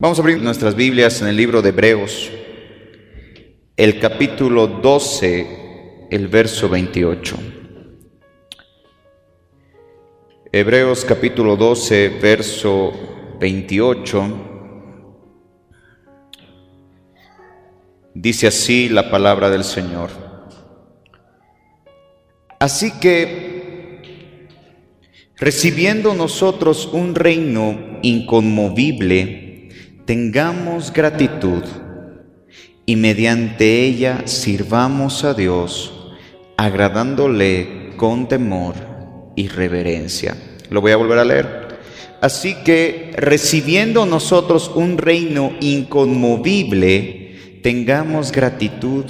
Vamos a abrir nuestras Biblias en el libro de Hebreos, el capítulo 12, el verso 28. Hebreos capítulo 12, verso 28. Dice así la palabra del Señor. Así que, recibiendo nosotros un reino inconmovible, tengamos gratitud y mediante ella sirvamos a Dios, agradándole con temor y reverencia. Lo voy a volver a leer. Así que recibiendo nosotros un reino inconmovible, tengamos gratitud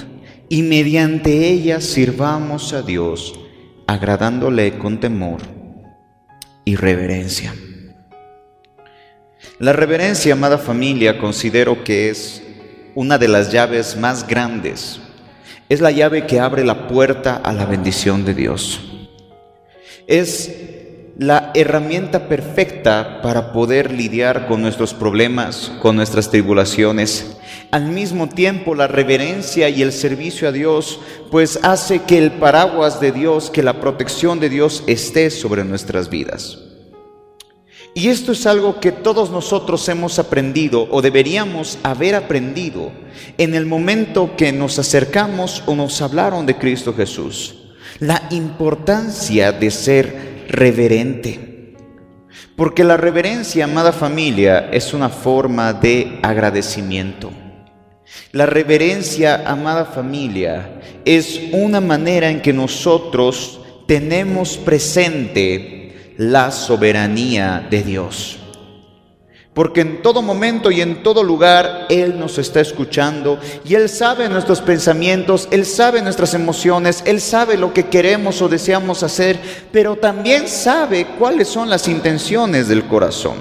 y mediante ella sirvamos a Dios, agradándole con temor y reverencia. La reverencia, amada familia, considero que es una de las llaves más grandes. Es la llave que abre la puerta a la bendición de Dios. Es la herramienta perfecta para poder lidiar con nuestros problemas, con nuestras tribulaciones. Al mismo tiempo, la reverencia y el servicio a Dios, pues hace que el paraguas de Dios, que la protección de Dios esté sobre nuestras vidas. Y esto es algo que todos nosotros hemos aprendido o deberíamos haber aprendido en el momento que nos acercamos o nos hablaron de Cristo Jesús. La importancia de ser reverente. Porque la reverencia, amada familia, es una forma de agradecimiento. La reverencia, amada familia, es una manera en que nosotros tenemos presente la soberanía de Dios. Porque en todo momento y en todo lugar Él nos está escuchando y Él sabe nuestros pensamientos, Él sabe nuestras emociones, Él sabe lo que queremos o deseamos hacer, pero también sabe cuáles son las intenciones del corazón.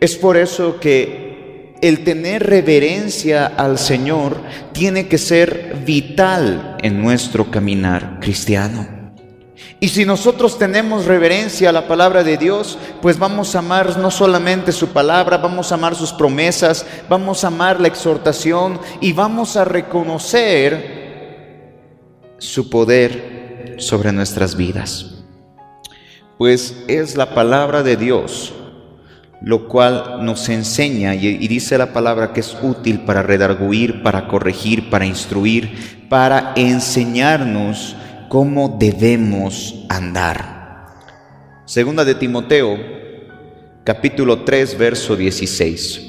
Es por eso que el tener reverencia al Señor tiene que ser vital en nuestro caminar cristiano. Y si nosotros tenemos reverencia a la palabra de Dios, pues vamos a amar no solamente su palabra, vamos a amar sus promesas, vamos a amar la exhortación y vamos a reconocer su poder sobre nuestras vidas. Pues es la palabra de Dios lo cual nos enseña y, dice la palabra que es útil para redarguir, para corregir, para instruir, para enseñarnos cómo debemos andar. Segunda de Timoteo, capítulo 3, verso 16.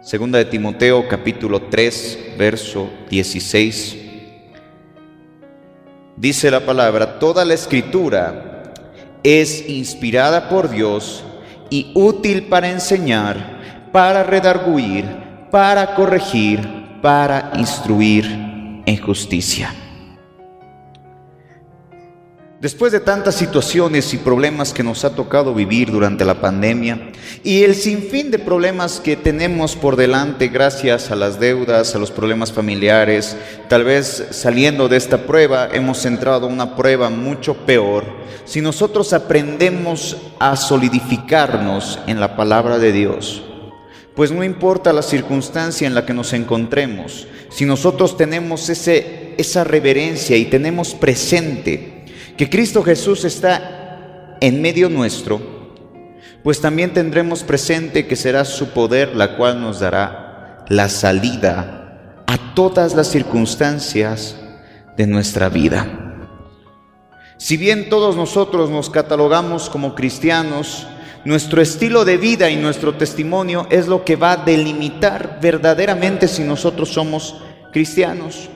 Segunda de Timoteo, capítulo 3, verso 16. Dice la palabra, toda la escritura es inspirada por Dios y útil para enseñar, para redarguir, para corregir, para instruir en justicia. Después de tantas situaciones y problemas que nos ha tocado vivir durante la pandemia y el sinfín de problemas que tenemos por delante gracias a las deudas, a los problemas familiares, tal vez saliendo de esta prueba hemos entrado a una prueba mucho peor. Si nosotros aprendemos a solidificarnos en la palabra de Dios, pues no importa la circunstancia en la que nos encontremos, si nosotros tenemos ese, esa reverencia y tenemos presente que Cristo Jesús está en medio nuestro, pues también tendremos presente que será su poder la cual nos dará la salida a todas las circunstancias de nuestra vida. Si bien todos nosotros nos catalogamos como cristianos, nuestro estilo de vida y nuestro testimonio es lo que va a delimitar verdaderamente si nosotros somos cristianos.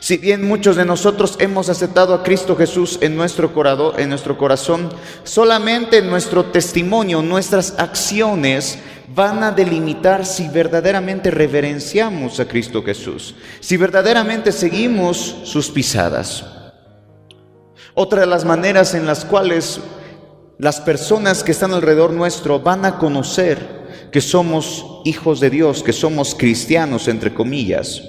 Si bien muchos de nosotros hemos aceptado a Cristo Jesús en nuestro, en nuestro corazón, solamente nuestro testimonio, nuestras acciones van a delimitar si verdaderamente reverenciamos a Cristo Jesús, si verdaderamente seguimos sus pisadas. Otra de las maneras en las cuales las personas que están alrededor nuestro van a conocer que somos hijos de Dios, que somos cristianos, entre comillas,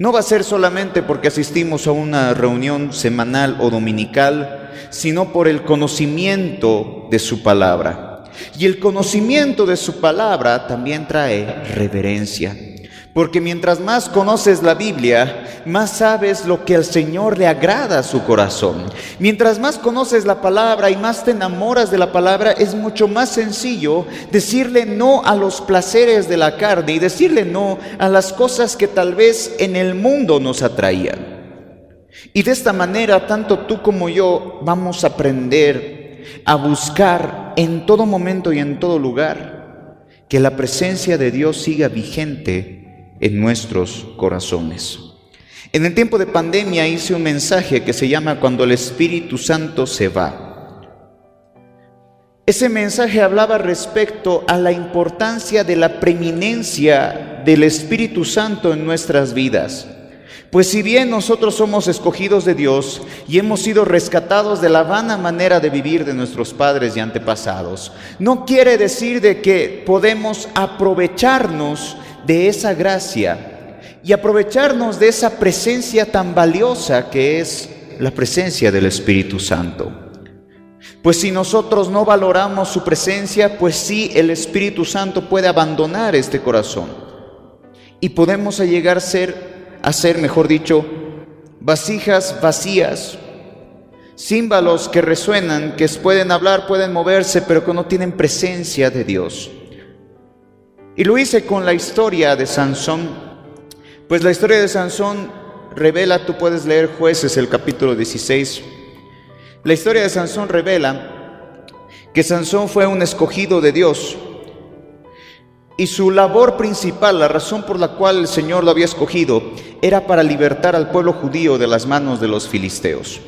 no va a ser solamente porque asistimos a una reunión semanal o dominical, sino por el conocimiento de su palabra. Y el conocimiento de su palabra también trae reverencia. Porque mientras más conoces la Biblia, más sabes lo que al Señor le agrada a su corazón. Mientras más conoces la palabra y más te enamoras de la palabra, es mucho más sencillo decirle no a los placeres de la carne y decirle no a las cosas que tal vez en el mundo nos atraían. Y de esta manera, tanto tú como yo vamos a aprender a buscar en todo momento y en todo lugar que la presencia de Dios siga vigente en nuestros corazones. En el tiempo de pandemia hice un mensaje que se llama Cuando el Espíritu Santo se va. Ese mensaje hablaba respecto a la importancia de la preeminencia del Espíritu Santo en nuestras vidas. Pues si bien nosotros somos escogidos de Dios y hemos sido rescatados de la vana manera de vivir de nuestros padres y antepasados, no quiere decir de que podemos aprovecharnos de esa gracia y aprovecharnos de esa presencia tan valiosa que es la presencia del Espíritu Santo. Pues si nosotros no valoramos su presencia, pues sí el Espíritu Santo puede abandonar este corazón. Y podemos llegar a ser, a ser, mejor dicho, vasijas vacías, címbalos que resuenan, que pueden hablar, pueden moverse, pero que no tienen presencia de Dios. Y lo hice con la historia de Sansón, pues la historia de Sansón revela, tú puedes leer jueces el capítulo 16, la historia de Sansón revela que Sansón fue un escogido de Dios y su labor principal, la razón por la cual el Señor lo había escogido, era para libertar al pueblo judío de las manos de los filisteos.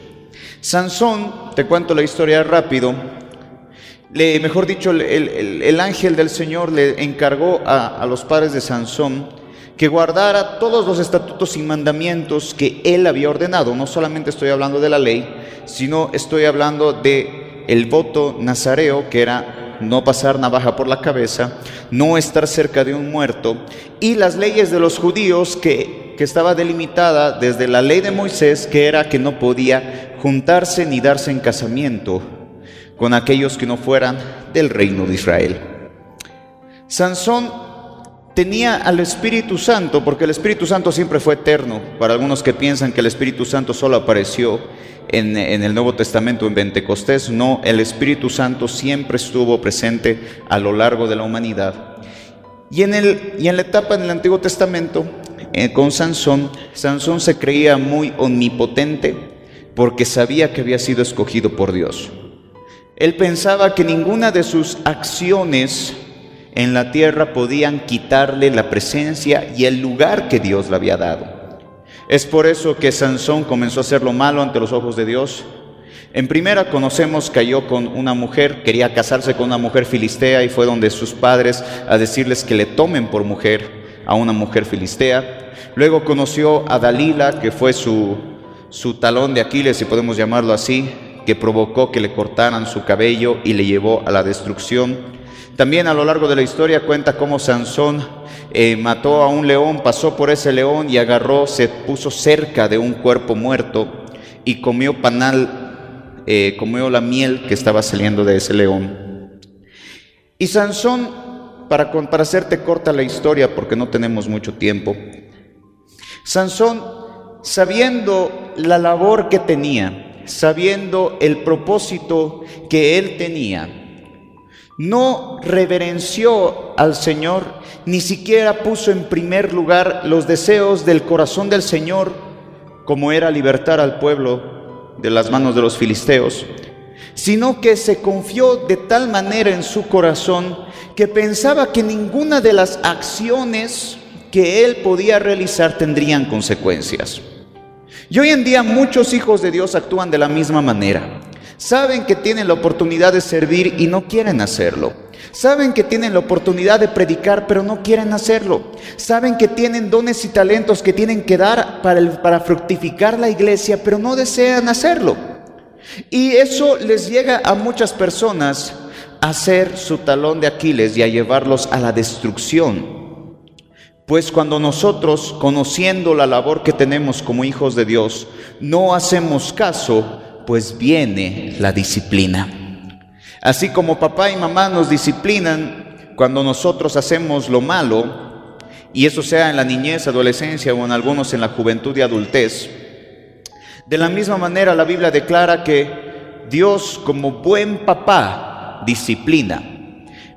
Sansón, te cuento la historia rápido, mejor dicho, el, ángel del Señor le encargó a, los padres de Sansón que guardara todos los estatutos y mandamientos que él había ordenado. No solamente estoy hablando de la ley, sino estoy hablando de el voto nazareo, que era no pasar navaja por la cabeza, no estar cerca de un muerto, y las leyes de los judíos que, que estaba delimitada desde la ley de Moisés, que era que no podía juntarse ni darse en casamiento con aquellos que no fueran del reino de Israel. Sansón tenía al Espíritu Santo, porque el Espíritu Santo siempre fue eterno. Para algunos que piensan que el Espíritu Santo solo apareció en, el Nuevo Testamento, en Pentecostés, no, el Espíritu Santo siempre estuvo presente a lo largo de la humanidad. Y en, el, y en la etapa en el Antiguo Testamento, eh, con Sansón, Sansón se creía muy omnipotente porque sabía que había sido escogido por Dios. Él pensaba que ninguna de sus acciones en la tierra podían quitarle la presencia y el lugar que Dios le había dado. Es por eso que Sansón comenzó a hacer lo malo ante los ojos de Dios. En primera conocemos cayó con una mujer, quería casarse con una mujer filistea y fue donde sus padres a decirles que le tomen por mujer a una mujer filistea. Luego conoció a Dalila, que fue su, su talón de Aquiles, si podemos llamarlo así, que provocó que le cortaran su cabello y le llevó a la destrucción. También a lo largo de la historia cuenta cómo Sansón eh, mató a un león, pasó por ese león y agarró, se puso cerca de un cuerpo muerto y comió panal, eh, comió la miel que estaba saliendo de ese león. Y Sansón, para, para hacerte corta la historia porque no tenemos mucho tiempo, Sansón, sabiendo la labor que tenía, sabiendo el propósito que él tenía. No reverenció al Señor, ni siquiera puso en primer lugar los deseos del corazón del Señor, como era libertar al pueblo de las manos de los filisteos, sino que se confió de tal manera en su corazón que pensaba que ninguna de las acciones que él podía realizar tendrían consecuencias. Y hoy en día muchos hijos de Dios actúan de la misma manera. Saben que tienen la oportunidad de servir y no quieren hacerlo. Saben que tienen la oportunidad de predicar, pero no quieren hacerlo. Saben que tienen dones y talentos que tienen que dar para, para fructificar la iglesia, pero no desean hacerlo. Y eso les llega a muchas personas a ser su talón de Aquiles y a llevarlos a la destrucción. Pues cuando nosotros, conociendo la labor que tenemos como hijos de Dios, no hacemos caso, pues viene la disciplina. Así como papá y mamá nos disciplinan cuando nosotros hacemos lo malo, y eso sea en la niñez, adolescencia o en algunos en la juventud y adultez, de la misma manera la Biblia declara que Dios como buen papá disciplina,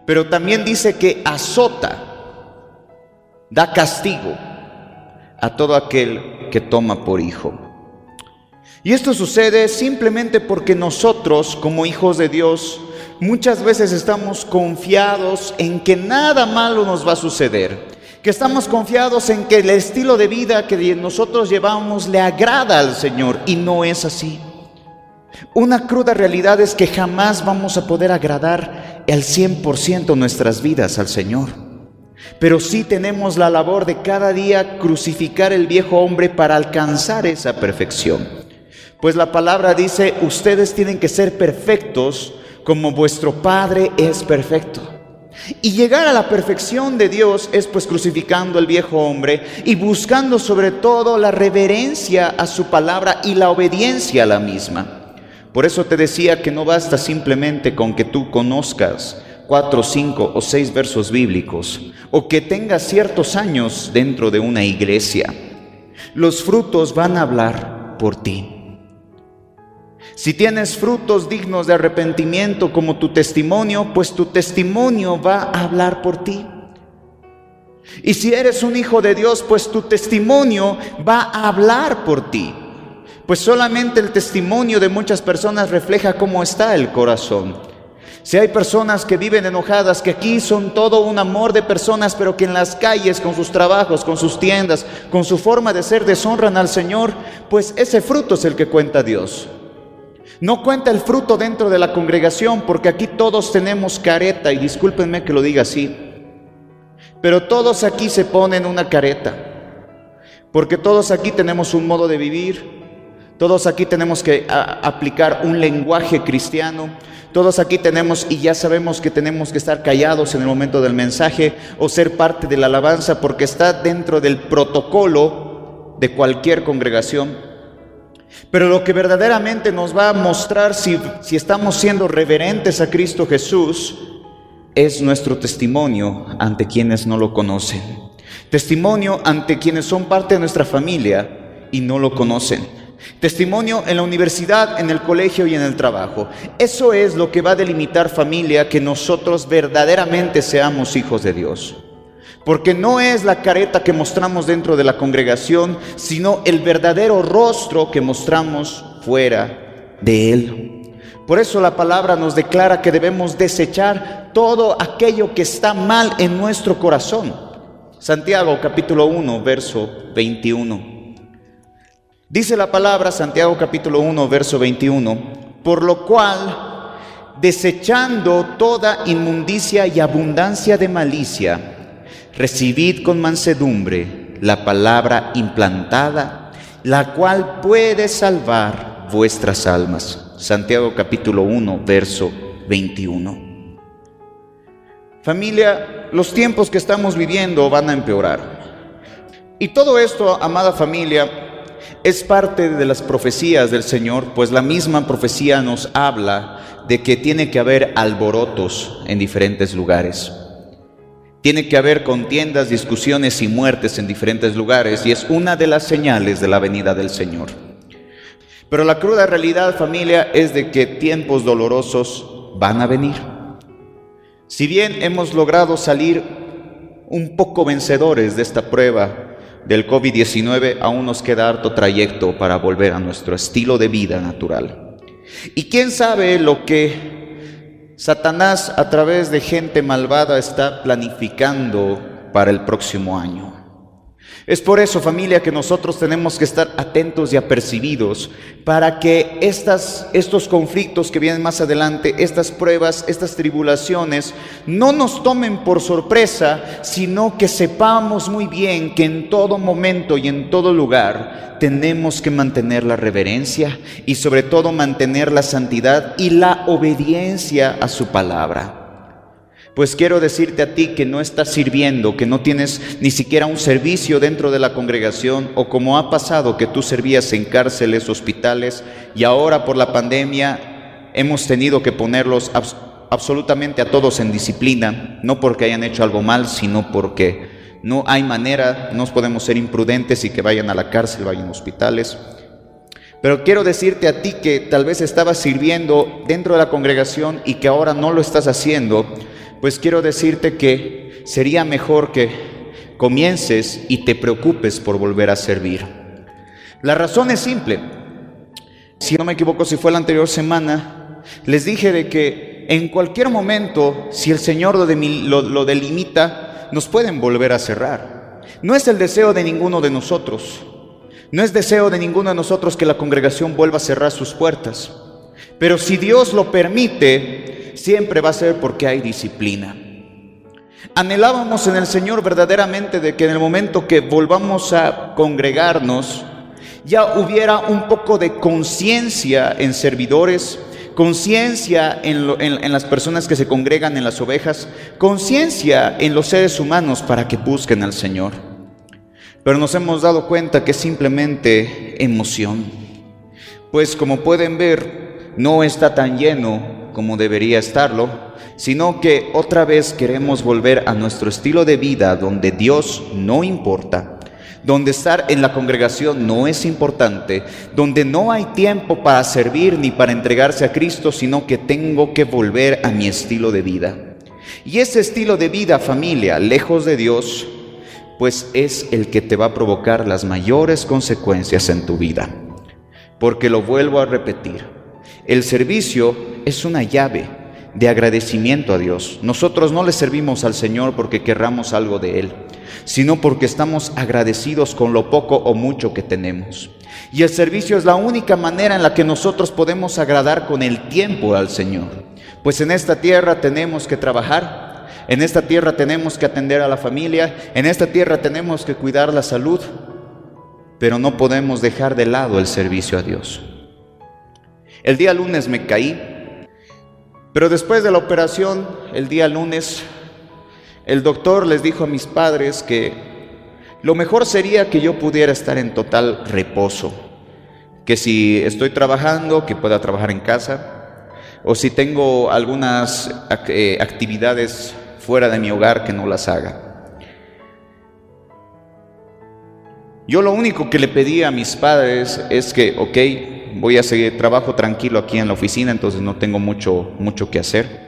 pero también dice que azota, da castigo a todo aquel que toma por hijo. Y esto sucede simplemente porque nosotros como hijos de Dios muchas veces estamos confiados en que nada malo nos va a suceder, que estamos confiados en que el estilo de vida que nosotros llevamos le agrada al Señor y no es así. Una cruda realidad es que jamás vamos a poder agradar al 100% nuestras vidas al Señor. Pero sí tenemos la labor de cada día crucificar el viejo hombre para alcanzar esa perfección. Pues la palabra dice, ustedes tienen que ser perfectos como vuestro Padre es perfecto. Y llegar a la perfección de Dios es pues crucificando al viejo hombre y buscando sobre todo la reverencia a su palabra y la obediencia a la misma. Por eso te decía que no basta simplemente con que tú conozcas cuatro, cinco o seis versos bíblicos o que tengas ciertos años dentro de una iglesia. Los frutos van a hablar por ti. Si tienes frutos dignos de arrepentimiento como tu testimonio, pues tu testimonio va a hablar por ti. Y si eres un hijo de Dios, pues tu testimonio va a hablar por ti. Pues solamente el testimonio de muchas personas refleja cómo está el corazón. Si hay personas que viven enojadas, que aquí son todo un amor de personas, pero que en las calles, con sus trabajos, con sus tiendas, con su forma de ser, deshonran al Señor, pues ese fruto es el que cuenta Dios. No cuenta el fruto dentro de la congregación porque aquí todos tenemos careta y discúlpenme que lo diga así, pero todos aquí se ponen una careta porque todos aquí tenemos un modo de vivir, todos aquí tenemos que aplicar un lenguaje cristiano, todos aquí tenemos y ya sabemos que tenemos que estar callados en el momento del mensaje o ser parte de la alabanza porque está dentro del protocolo de cualquier congregación. Pero lo que verdaderamente nos va a mostrar si, si estamos siendo reverentes a Cristo Jesús es nuestro testimonio ante quienes no lo conocen. Testimonio ante quienes son parte de nuestra familia y no lo conocen. Testimonio en la universidad, en el colegio y en el trabajo. Eso es lo que va a delimitar familia, que nosotros verdaderamente seamos hijos de Dios. Porque no es la careta que mostramos dentro de la congregación, sino el verdadero rostro que mostramos fuera de él. Por eso la palabra nos declara que debemos desechar todo aquello que está mal en nuestro corazón. Santiago capítulo 1, verso 21. Dice la palabra, Santiago capítulo 1, verso 21, por lo cual, desechando toda inmundicia y abundancia de malicia, recibid con mansedumbre la palabra implantada, la cual puede salvar vuestras almas. Santiago capítulo 1, verso 21. Familia, los tiempos que estamos viviendo van a empeorar. Y todo esto, amada familia, es parte de las profecías del Señor, pues la misma profecía nos habla de que tiene que haber alborotos en diferentes lugares. Tiene que haber contiendas, discusiones y muertes en diferentes lugares y es una de las señales de la venida del Señor. Pero la cruda realidad, familia, es de que tiempos dolorosos van a venir. Si bien hemos logrado salir un poco vencedores de esta prueba del COVID-19, aún nos queda harto trayecto para volver a nuestro estilo de vida natural. Y quién sabe lo que Satanás a través de gente malvada está planificando para el próximo año. Es por eso, familia, que nosotros tenemos que estar atentos y apercibidos para que estas, estos conflictos que vienen más adelante, estas pruebas, estas tribulaciones, no nos tomen por sorpresa, sino que sepamos muy bien que en todo momento y en todo lugar tenemos que mantener la reverencia y sobre todo mantener la santidad y la obediencia a su palabra. Pues quiero decirte a ti que no estás sirviendo, que no tienes ni siquiera un servicio dentro de la congregación o como ha pasado que tú servías en cárceles, hospitales y ahora por la pandemia hemos tenido que ponerlos absolutamente a todos en disciplina, no porque hayan hecho algo mal, sino porque no hay manera, no podemos ser imprudentes y que vayan a la cárcel, vayan a hospitales. Pero quiero decirte a ti que tal vez estabas sirviendo dentro de la congregación y que ahora no lo estás haciendo, pues quiero decirte que sería mejor que comiences y te preocupes por volver a servir. La razón es simple. Si no me equivoco, si fue la anterior semana, les dije de que en cualquier momento, si el Señor lo, lo delimita, nos pueden volver a cerrar. No es el deseo de ninguno de nosotros. No es deseo de ninguno de nosotros que la congregación vuelva a cerrar sus puertas. Pero si Dios lo permite, siempre va a ser porque hay disciplina. Anhelábamos en el Señor verdaderamente de que en el momento que volvamos a congregarnos, ya hubiera un poco de conciencia en servidores, conciencia en, las personas que se congregan en las ovejas, conciencia en los seres humanos para que busquen al Señor. Pero nos hemos dado cuenta que es simplemente emoción. Pues como pueden ver, no está tan lleno como debería estarlo, sino que otra vez queremos volver a nuestro estilo de vida donde Dios no importa, donde estar en la congregación no es importante, donde no hay tiempo para servir ni para entregarse a Cristo, sino que tengo que volver a mi estilo de vida. Y ese estilo de vida, familia, lejos de Dios, pues es el que te va a provocar las mayores consecuencias en tu vida. Porque lo vuelvo a repetir, el servicio es una llave de agradecimiento a Dios. Nosotros no le servimos al Señor porque querramos algo de Él sino porque estamos agradecidos con lo poco o mucho que tenemos. Y el servicio es la única manera en la que nosotros podemos agradar con el tiempo al Señor. Pues en esta tierra tenemos que trabajar, en esta tierra tenemos que atender a la familia, en esta tierra tenemos que cuidar la salud, pero no podemos dejar de lado el servicio a Dios. El día lunes me caí, pero después de la operación, el día lunes el doctor les dijo a mis padres que lo mejor sería que yo pudiera estar en total reposo, que si estoy trabajando, que pueda trabajar en casa, o si tengo algunas eh, actividades fuera de mi hogar, que no las haga. Yo lo único que le pedí a mis padres es que, ok, voy a seguir trabajo tranquilo aquí en la oficina, entonces no tengo mucho, mucho que hacer.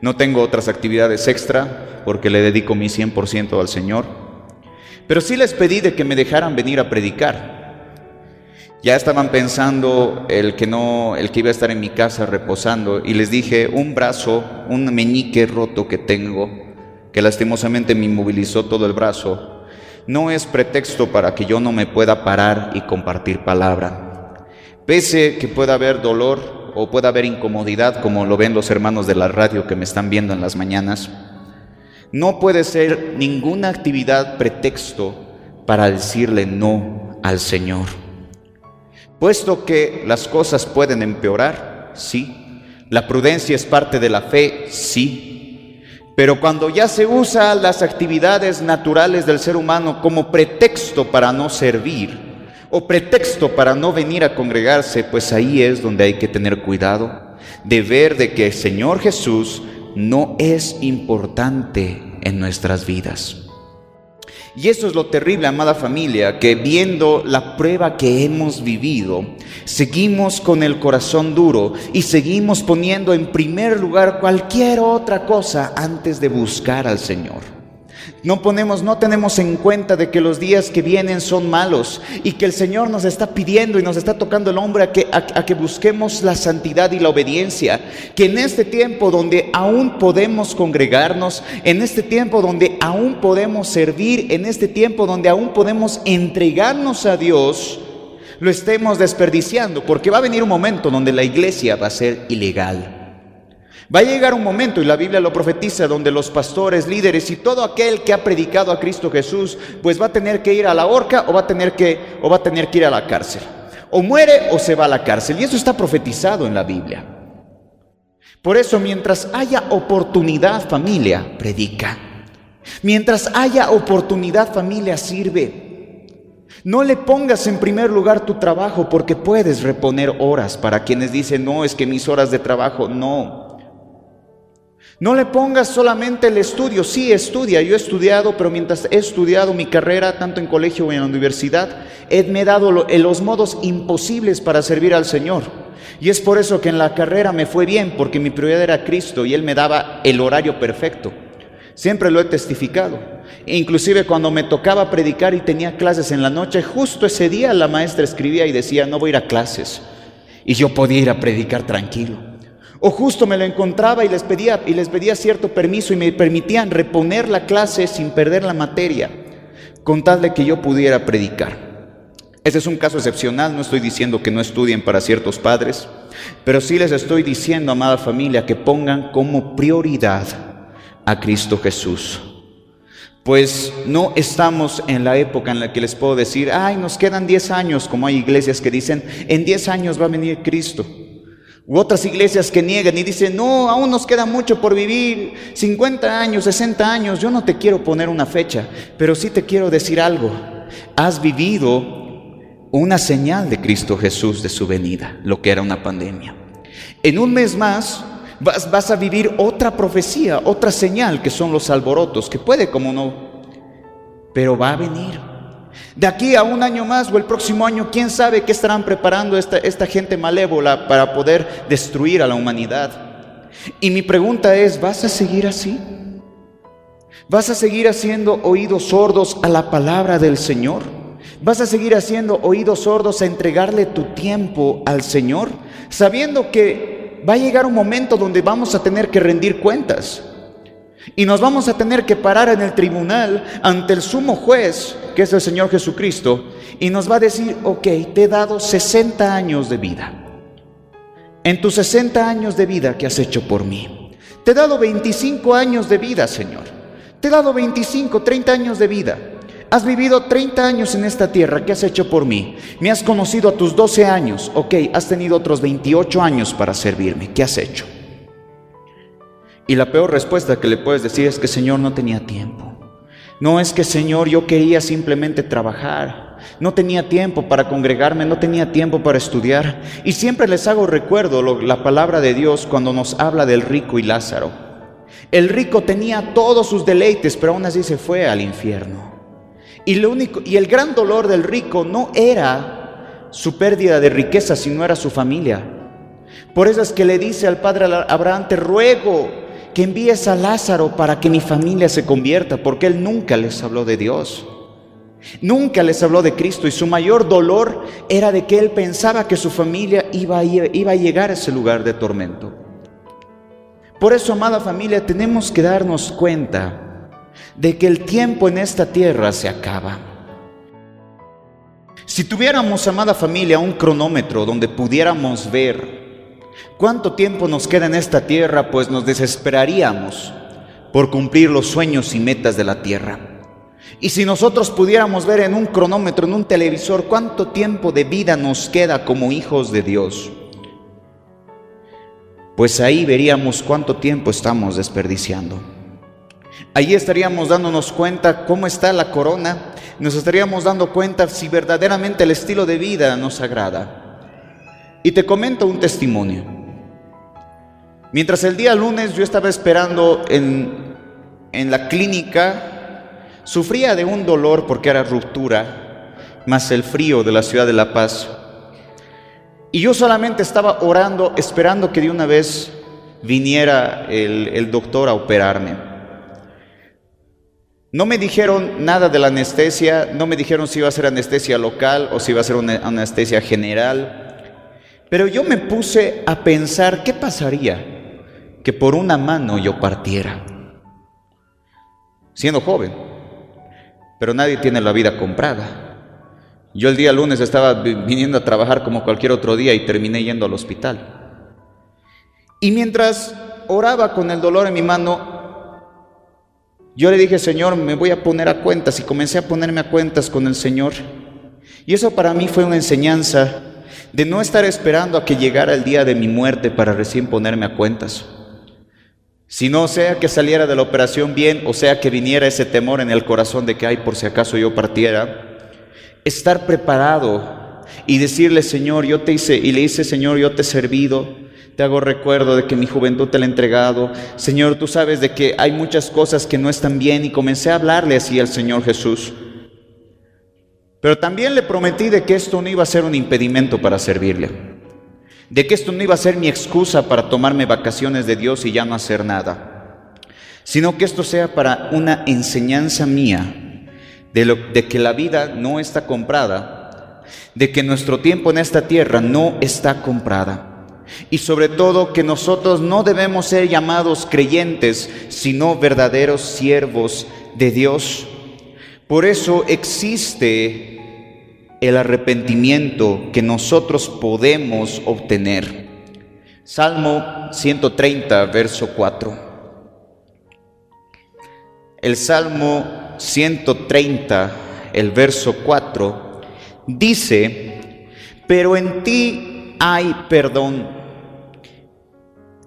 No tengo otras actividades extra porque le dedico mi 100% al Señor. Pero sí les pedí de que me dejaran venir a predicar. Ya estaban pensando el que no, el que iba a estar en mi casa reposando y les dije, un brazo, un meñique roto que tengo, que lastimosamente me inmovilizó todo el brazo, no es pretexto para que yo no me pueda parar y compartir palabra. Pese que pueda haber dolor, o pueda haber incomodidad, como lo ven los hermanos de la radio que me están viendo en las mañanas, no puede ser ninguna actividad pretexto para decirle no al Señor. Puesto que las cosas pueden empeorar, sí. La prudencia es parte de la fe, sí. Pero cuando ya se usa las actividades naturales del ser humano como pretexto para no servir, o pretexto para no venir a congregarse, pues ahí es donde hay que tener cuidado de ver de que el Señor Jesús no es importante en nuestras vidas. Y eso es lo terrible, amada familia, que viendo la prueba que hemos vivido, seguimos con el corazón duro y seguimos poniendo en primer lugar cualquier otra cosa antes de buscar al Señor. No ponemos, no tenemos en cuenta de que los días que vienen son malos y que el Señor nos está pidiendo y nos está tocando el hombro a que, a que busquemos la santidad y la obediencia. Que en este tiempo donde aún podemos congregarnos, en este tiempo donde aún podemos servir, en este tiempo donde aún podemos entregarnos a Dios, lo estemos desperdiciando, porque va a venir un momento donde la iglesia va a ser ilegal. Va a llegar un momento, y la Biblia lo profetiza, donde los pastores, líderes y todo aquel que ha predicado a Cristo Jesús, pues va a tener que ir a la horca o va a tener que, o va a tener que ir a la cárcel. O muere o se va a la cárcel. Y eso está profetizado en la Biblia. Por eso, mientras haya oportunidad, familia, predica. Mientras haya oportunidad, familia, sirve. No le pongas en primer lugar tu trabajo porque puedes reponer horas para quienes dicen, no, es que mis horas de trabajo, no. No le pongas solamente el estudio, sí estudia, yo he estudiado, pero mientras he estudiado mi carrera, tanto en colegio como en la universidad, me he dado los modos imposibles para servir al Señor. Y es por eso que en la carrera me fue bien, porque mi prioridad era Cristo y Él me daba el horario perfecto. Siempre lo he testificado. Inclusive cuando me tocaba predicar y tenía clases en la noche, justo ese día la maestra escribía y decía, no voy a ir a clases. Y yo podía ir a predicar tranquilo. O justo me lo encontraba y les pedía y les pedía cierto permiso y me permitían reponer la clase sin perder la materia, con tal de que yo pudiera predicar. Ese es un caso excepcional, no estoy diciendo que no estudien para ciertos padres, pero sí les estoy diciendo, amada familia, que pongan como prioridad a Cristo Jesús. Pues no estamos en la época en la que les puedo decir, ay, nos quedan 10 años, como hay iglesias que dicen, en 10 años va a venir Cristo. U otras iglesias que niegan y dicen, no, aún nos queda mucho por vivir, 50 años, 60 años, yo no te quiero poner una fecha, pero sí te quiero decir algo. Has vivido una señal de Cristo Jesús de su venida, lo que era una pandemia. En un mes más vas, vas a vivir otra profecía, otra señal, que son los alborotos, que puede como no, pero va a venir. De aquí a un año más o el próximo año, quién sabe qué estarán preparando esta, esta gente malévola para poder destruir a la humanidad. Y mi pregunta es, ¿vas a seguir así? ¿Vas a seguir haciendo oídos sordos a la palabra del Señor? ¿Vas a seguir haciendo oídos sordos a entregarle tu tiempo al Señor? Sabiendo que va a llegar un momento donde vamos a tener que rendir cuentas. Y nos vamos a tener que parar en el tribunal ante el sumo juez, que es el Señor Jesucristo, y nos va a decir, ok, te he dado 60 años de vida. En tus 60 años de vida que has hecho por mí. Te he dado 25 años de vida, Señor. Te he dado 25, 30 años de vida. Has vivido 30 años en esta tierra, ¿qué has hecho por mí? Me has conocido a tus 12 años, ok, has tenido otros 28 años para servirme, ¿qué has hecho? Y la peor respuesta que le puedes decir es que Señor no tenía tiempo. No es que Señor yo quería simplemente trabajar. No tenía tiempo para congregarme, no tenía tiempo para estudiar. Y siempre les hago recuerdo la palabra de Dios cuando nos habla del rico y Lázaro. El rico tenía todos sus deleites, pero aún así se fue al infierno. Y, lo único, y el gran dolor del rico no era su pérdida de riqueza, sino era su familia. Por eso es que le dice al padre Abraham, te ruego que envíes a Lázaro para que mi familia se convierta, porque él nunca les habló de Dios. Nunca les habló de Cristo y su mayor dolor era de que él pensaba que su familia iba a, iba a llegar a ese lugar de tormento. Por eso, amada familia, tenemos que darnos cuenta de que el tiempo en esta tierra se acaba. Si tuviéramos, amada familia, un cronómetro donde pudiéramos ver ¿Cuánto tiempo nos queda en esta tierra? Pues nos desesperaríamos por cumplir los sueños y metas de la tierra. Y si nosotros pudiéramos ver en un cronómetro, en un televisor, cuánto tiempo de vida nos queda como hijos de Dios, pues ahí veríamos cuánto tiempo estamos desperdiciando. Ahí estaríamos dándonos cuenta cómo está la corona, nos estaríamos dando cuenta si verdaderamente el estilo de vida nos agrada. Y te comento un testimonio. Mientras el día lunes yo estaba esperando en, en la clínica, sufría de un dolor porque era ruptura, más el frío de la ciudad de La Paz. Y yo solamente estaba orando, esperando que de una vez viniera el, el doctor a operarme. No me dijeron nada de la anestesia, no me dijeron si iba a ser anestesia local o si iba a ser una anestesia general, pero yo me puse a pensar qué pasaría que por una mano yo partiera, siendo joven, pero nadie tiene la vida comprada. Yo el día lunes estaba viniendo a trabajar como cualquier otro día y terminé yendo al hospital. Y mientras oraba con el dolor en mi mano, yo le dije, Señor, me voy a poner a cuentas y comencé a ponerme a cuentas con el Señor. Y eso para mí fue una enseñanza de no estar esperando a que llegara el día de mi muerte para recién ponerme a cuentas. Si no sea que saliera de la operación bien, o sea que viniera ese temor en el corazón de que, ay, por si acaso yo partiera, estar preparado y decirle, Señor, yo te hice, y le hice, Señor, yo te he servido, te hago recuerdo de que mi juventud te la he entregado. Señor, tú sabes de que hay muchas cosas que no están bien y comencé a hablarle así al Señor Jesús. Pero también le prometí de que esto no iba a ser un impedimento para servirle. De que esto no iba a ser mi excusa para tomarme vacaciones de Dios y ya no hacer nada. Sino que esto sea para una enseñanza mía de, lo, de que la vida no está comprada, de que nuestro tiempo en esta tierra no está comprada y sobre todo que nosotros no debemos ser llamados creyentes, sino verdaderos siervos de Dios. Por eso existe el arrepentimiento que nosotros podemos obtener. Salmo 130, verso 4. El Salmo 130, el verso 4, dice, pero en ti hay perdón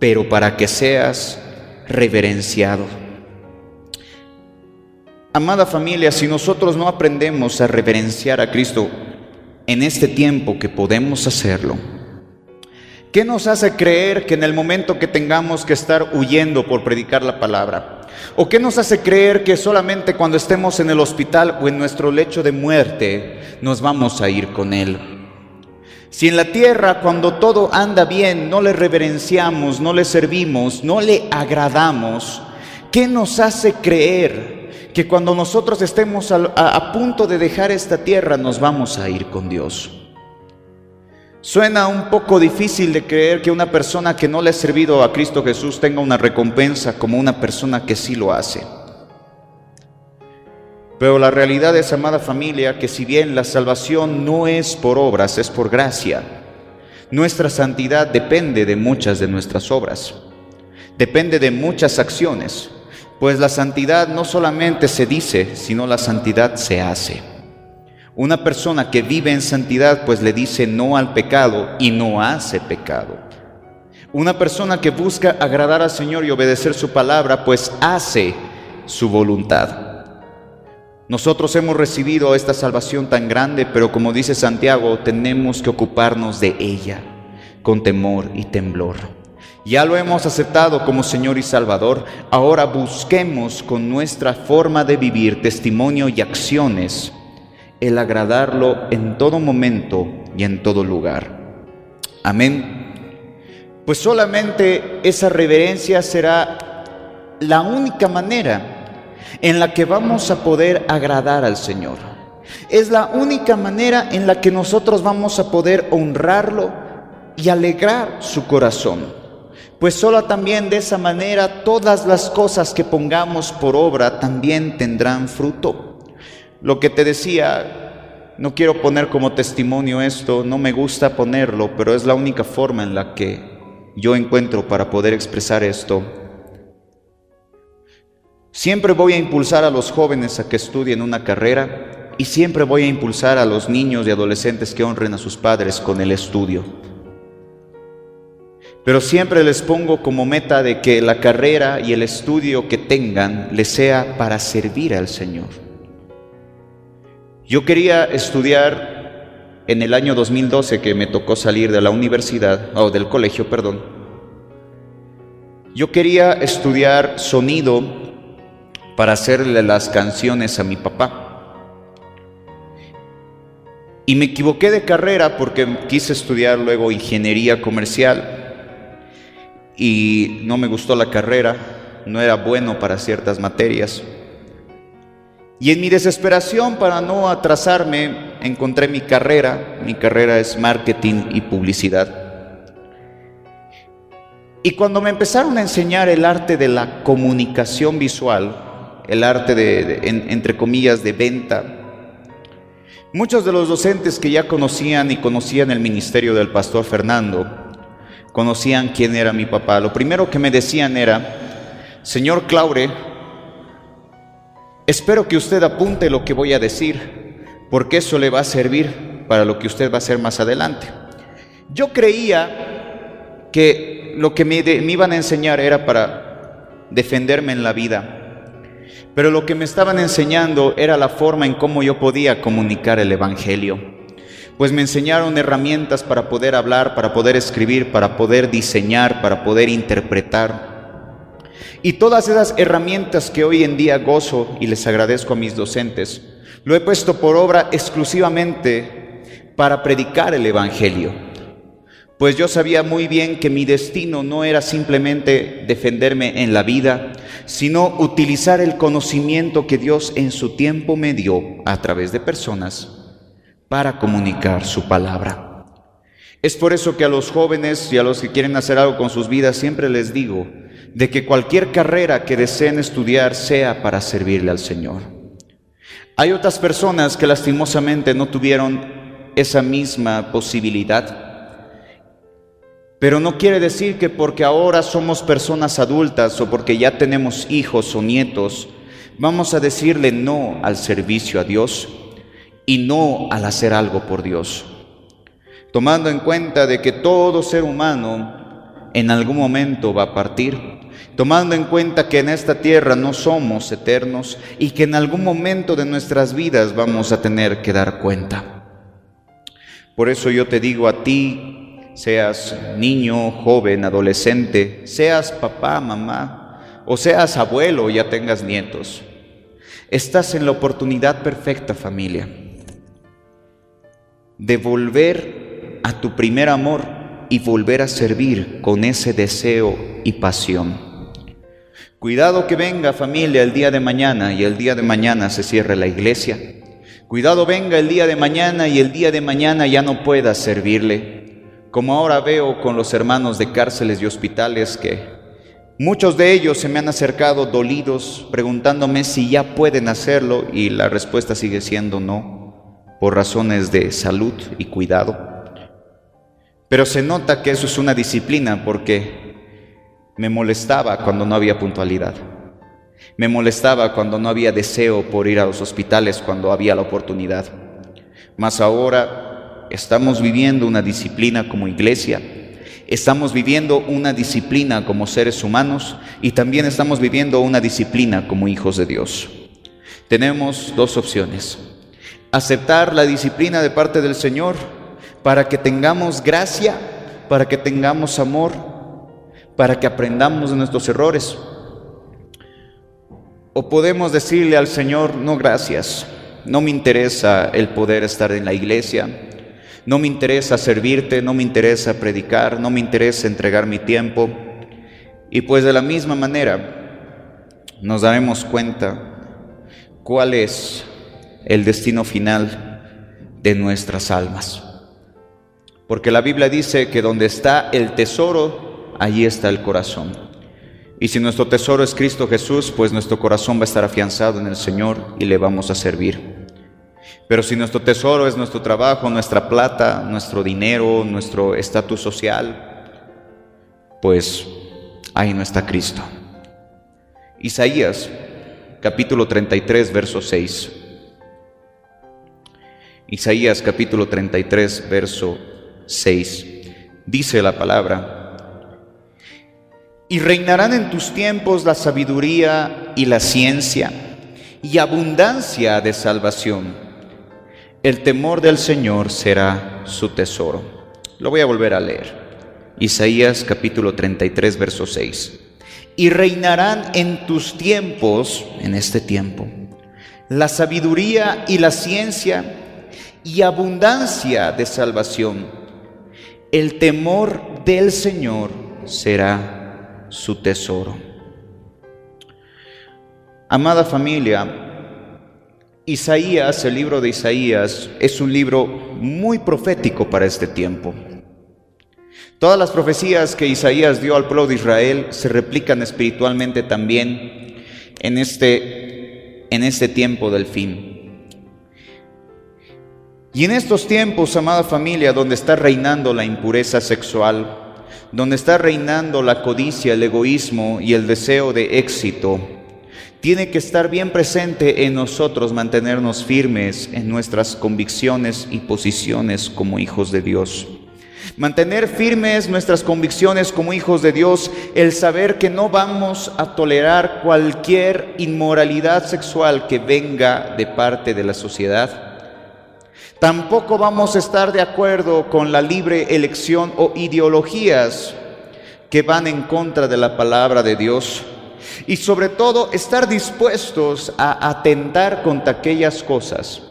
pero para que seas reverenciado. Amada familia, si nosotros no aprendemos a reverenciar a Cristo en este tiempo que podemos hacerlo, ¿qué nos hace creer que en el momento que tengamos que estar huyendo por predicar la palabra? ¿O qué nos hace creer que solamente cuando estemos en el hospital o en nuestro lecho de muerte nos vamos a ir con Él? Si en la tierra cuando todo anda bien no le reverenciamos, no le servimos, no le agradamos, ¿qué nos hace creer que cuando nosotros estemos a, punto de dejar esta tierra nos vamos a ir con Dios? Suena un poco difícil de creer que una persona que no le ha servido a Cristo Jesús tenga una recompensa como una persona que sí lo hace. Pero la realidad es, amada familia, que si bien la salvación no es por obras, es por gracia, nuestra santidad depende de muchas de nuestras obras, depende de muchas acciones, pues la santidad no solamente se dice, sino la santidad se hace. Una persona que vive en santidad, pues le dice no al pecado y no hace pecado. Una persona que busca agradar al Señor y obedecer su palabra, pues hace su voluntad. Nosotros hemos recibido esta salvación tan grande, pero como dice Santiago, tenemos que ocuparnos de ella con temor y temblor. Ya lo hemos aceptado como Señor y Salvador, ahora busquemos con nuestra forma de vivir, testimonio y acciones el agradarlo en todo momento y en todo lugar. Amén. Pues solamente esa reverencia será la única manera en la que vamos a poder agradar al Señor. Es la única manera en la que nosotros vamos a poder honrarlo y alegrar su corazón. Pues solo también de esa manera todas las cosas que pongamos por obra también tendrán fruto. Lo que te decía, no quiero poner como testimonio esto, no me gusta ponerlo, pero es la única forma en la que yo encuentro para poder expresar esto Siempre voy a impulsar a los jóvenes a que estudien una carrera y siempre voy a impulsar a los niños y adolescentes que honren a sus padres con el estudio. Pero siempre les pongo como meta de que la carrera y el estudio que tengan les sea para servir al Señor. Yo quería estudiar en el año 2012 que me tocó salir de la universidad, o del colegio, perdón. Yo quería estudiar sonido para hacerle las canciones a mi papá. Y me equivoqué de carrera porque quise estudiar luego ingeniería comercial y no me gustó la carrera, no era bueno para ciertas materias. Y en mi desesperación para no atrasarme, encontré mi carrera, mi carrera es marketing y publicidad. Y cuando me empezaron a enseñar el arte de la comunicación visual, el arte de, entre comillas, de venta. Muchos de los docentes que ya conocían y conocían el ministerio del pastor Fernando, conocían quién era mi papá. Lo primero que me decían era, señor Claure, espero que usted apunte lo que voy a decir, porque eso le va a servir para lo que usted va a hacer más adelante. Yo creía que lo que me, me iban a enseñar era para defenderme en la vida, pero lo que me estaban enseñando era la forma en cómo yo podía comunicar el Evangelio. Pues me enseñaron herramientas para poder hablar, para poder escribir, para poder diseñar, para poder interpretar. Y todas esas herramientas que hoy en día gozo y les agradezco a mis docentes, lo he puesto por obra exclusivamente para predicar el Evangelio. Pues yo sabía muy bien que mi destino no era simplemente defenderme en la vida, sino utilizar el conocimiento que Dios en su tiempo me dio a través de personas para comunicar su palabra. Es por eso que a los jóvenes y a los que quieren hacer algo con sus vidas siempre les digo de que cualquier carrera que deseen estudiar sea para servirle al Señor. Hay otras personas que lastimosamente no tuvieron esa misma posibilidad, pero no quiere decir que porque ahora somos personas adultas o porque ya tenemos hijos o nietos, vamos a decirle no al servicio a Dios y no al hacer algo por Dios. Tomando en cuenta de que todo ser humano en algún momento va a partir, tomando en cuenta que en esta tierra no somos eternos y que en algún momento de nuestras vidas vamos a tener que dar cuenta. Por eso yo te digo a ti, seas niño, joven, adolescente, seas papá, mamá, o seas abuelo ya tengas nietos, estás en la oportunidad perfecta familia de volver a tu primer amor y volver a servir con ese deseo y pasión. Cuidado que venga familia el día de mañana y el día de mañana se cierre la iglesia. Cuidado venga el día de mañana y el día de mañana ya no pueda servirle. Como ahora veo con los hermanos de cárceles y hospitales que muchos de ellos se me han acercado dolidos preguntándome si ya pueden hacerlo y la respuesta sigue siendo no por razones de salud y cuidado. Pero se nota que eso es una disciplina porque me molestaba cuando no había puntualidad. Me molestaba cuando no había deseo por ir a los hospitales cuando había la oportunidad. Mas ahora estamos viviendo una disciplina como iglesia, estamos viviendo una disciplina como seres humanos y también estamos viviendo una disciplina como hijos de Dios. Tenemos dos opciones aceptar la disciplina de parte del Señor para que tengamos gracia, para que tengamos amor, para que aprendamos de nuestros errores. O podemos decirle al Señor, no gracias, no me interesa el poder estar en la iglesia, no me interesa servirte, no me interesa predicar, no me interesa entregar mi tiempo. Y pues de la misma manera nos daremos cuenta cuál es el destino final de nuestras almas. Porque la Biblia dice que donde está el tesoro, allí está el corazón. Y si nuestro tesoro es Cristo Jesús, pues nuestro corazón va a estar afianzado en el Señor y le vamos a servir. Pero si nuestro tesoro es nuestro trabajo, nuestra plata, nuestro dinero, nuestro estatus social, pues ahí no está Cristo. Isaías capítulo 33, verso 6. Isaías capítulo 33, verso 6. Dice la palabra, y reinarán en tus tiempos la sabiduría y la ciencia y abundancia de salvación. El temor del Señor será su tesoro. Lo voy a volver a leer. Isaías capítulo 33, verso 6. Y reinarán en tus tiempos, en este tiempo, la sabiduría y la ciencia y abundancia de salvación. El temor del Señor será su tesoro. Amada familia, Isaías, el libro de Isaías, es un libro muy profético para este tiempo. Todas las profecías que Isaías dio al pueblo de Israel se replican espiritualmente también en este, en este tiempo del fin. Y en estos tiempos, amada familia, donde está reinando la impureza sexual, donde está reinando la codicia, el egoísmo y el deseo de éxito, tiene que estar bien presente en nosotros mantenernos firmes en nuestras convicciones y posiciones como hijos de Dios. Mantener firmes nuestras convicciones como hijos de Dios, el saber que no vamos a tolerar cualquier inmoralidad sexual que venga de parte de la sociedad Tampoco vamos a estar de acuerdo con la libre elección o ideologías que van en contra de la palabra de Dios. Y sobre todo estar dispuestos a atentar contra aquellas cosas